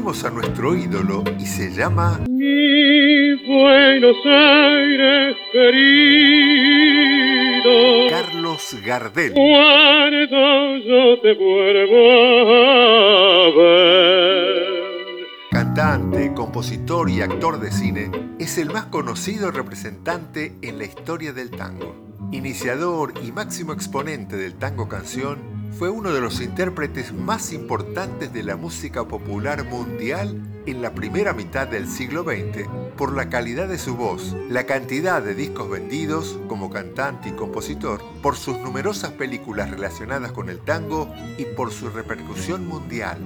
Tenemos a nuestro ídolo y se llama... Mi Buenos Aires querido. Carlos Gardel. Cuando yo te vuelvo a ver. Cantante, compositor y actor de cine, es el más conocido representante en la historia del tango. Iniciador y máximo exponente del tango canción, fue uno de los intérpretes más importantes de la música popular mundial en la primera mitad del siglo XX por la calidad de su voz, la cantidad de discos vendidos como cantante y compositor, por sus numerosas películas relacionadas con el tango y por su repercusión mundial.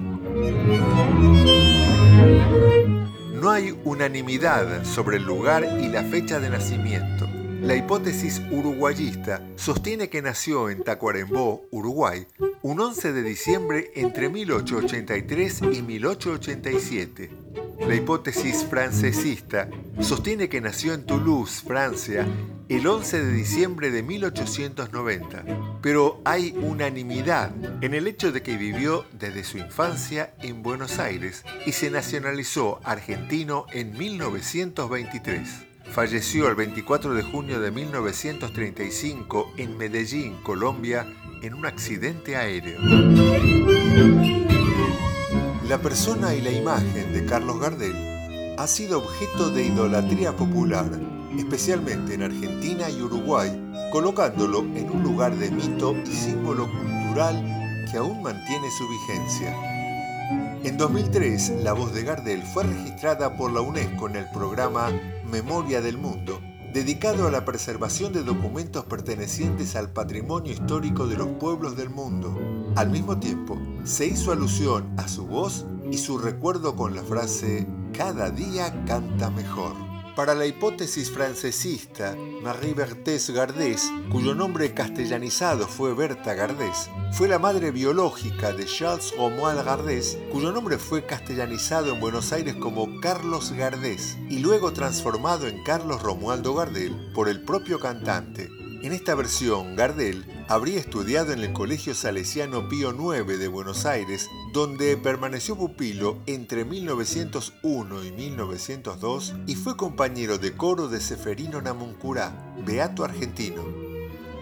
No hay unanimidad sobre el lugar y la fecha de nacimiento. La hipótesis uruguayista sostiene que nació en Tacuarembó, Uruguay, un 11 de diciembre entre 1883 y 1887. La hipótesis francesista sostiene que nació en Toulouse, Francia, el 11 de diciembre de 1890, pero hay unanimidad en el hecho de que vivió desde su infancia en Buenos Aires y se nacionalizó argentino en 1923. Falleció el 24 de junio de 1935 en Medellín, Colombia, en un accidente aéreo. La persona y la imagen de Carlos Gardel ha sido objeto de idolatría popular, especialmente en Argentina y Uruguay, colocándolo en un lugar de mito y símbolo cultural que aún mantiene su vigencia. En 2003, la voz de Gardel fue registrada por la UNESCO en el programa Memoria del Mundo, dedicado a la preservación de documentos pertenecientes al patrimonio histórico de los pueblos del mundo. Al mismo tiempo, se hizo alusión a su voz y su recuerdo con la frase Cada día canta mejor. Para la hipótesis francesista, Marie Berthès Gardès, cuyo nombre castellanizado fue Berta Gardès, fue la madre biológica de Charles Romuald Gardès, cuyo nombre fue castellanizado en Buenos Aires como Carlos Gardés y luego transformado en Carlos Romualdo Gardel por el propio cantante. En esta versión, Gardel habría estudiado en el Colegio Salesiano Pío IX de Buenos Aires, donde permaneció pupilo entre 1901 y 1902 y fue compañero de coro de Seferino Namuncurá, beato argentino.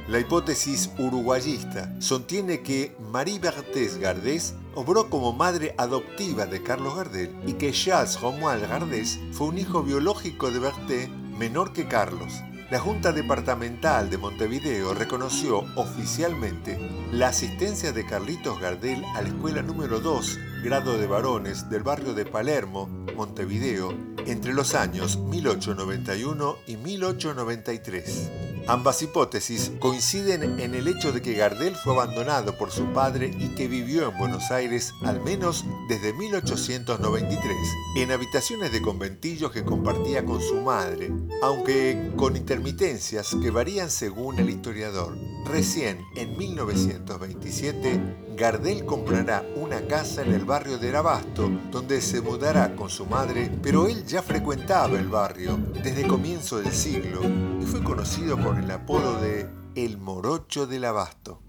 La hipótesis uruguayista sostiene que Marie Berthès Gardés obró como madre adoptiva de Carlos Gardel y que Charles Romuald Gardés fue un hijo biológico de Berthé menor que Carlos, la Junta Departamental de Montevideo reconoció oficialmente la asistencia de Carlitos Gardel a la escuela número 2, grado de varones, del barrio de Palermo, Montevideo, entre los años 1891 y 1893. Ambas hipótesis coinciden en el hecho de que Gardel fue abandonado por su padre y que vivió en Buenos Aires al menos desde 1893, en habitaciones de conventillos que compartía con su madre, aunque con intermitencias que varían según el historiador. Recién en 1927, Gardel comprará una casa en el barrio de Abasto, donde se mudará con su madre, pero él ya frecuentaba el barrio desde comienzo del siglo y fue conocido por el apodo de El Morocho del Abasto.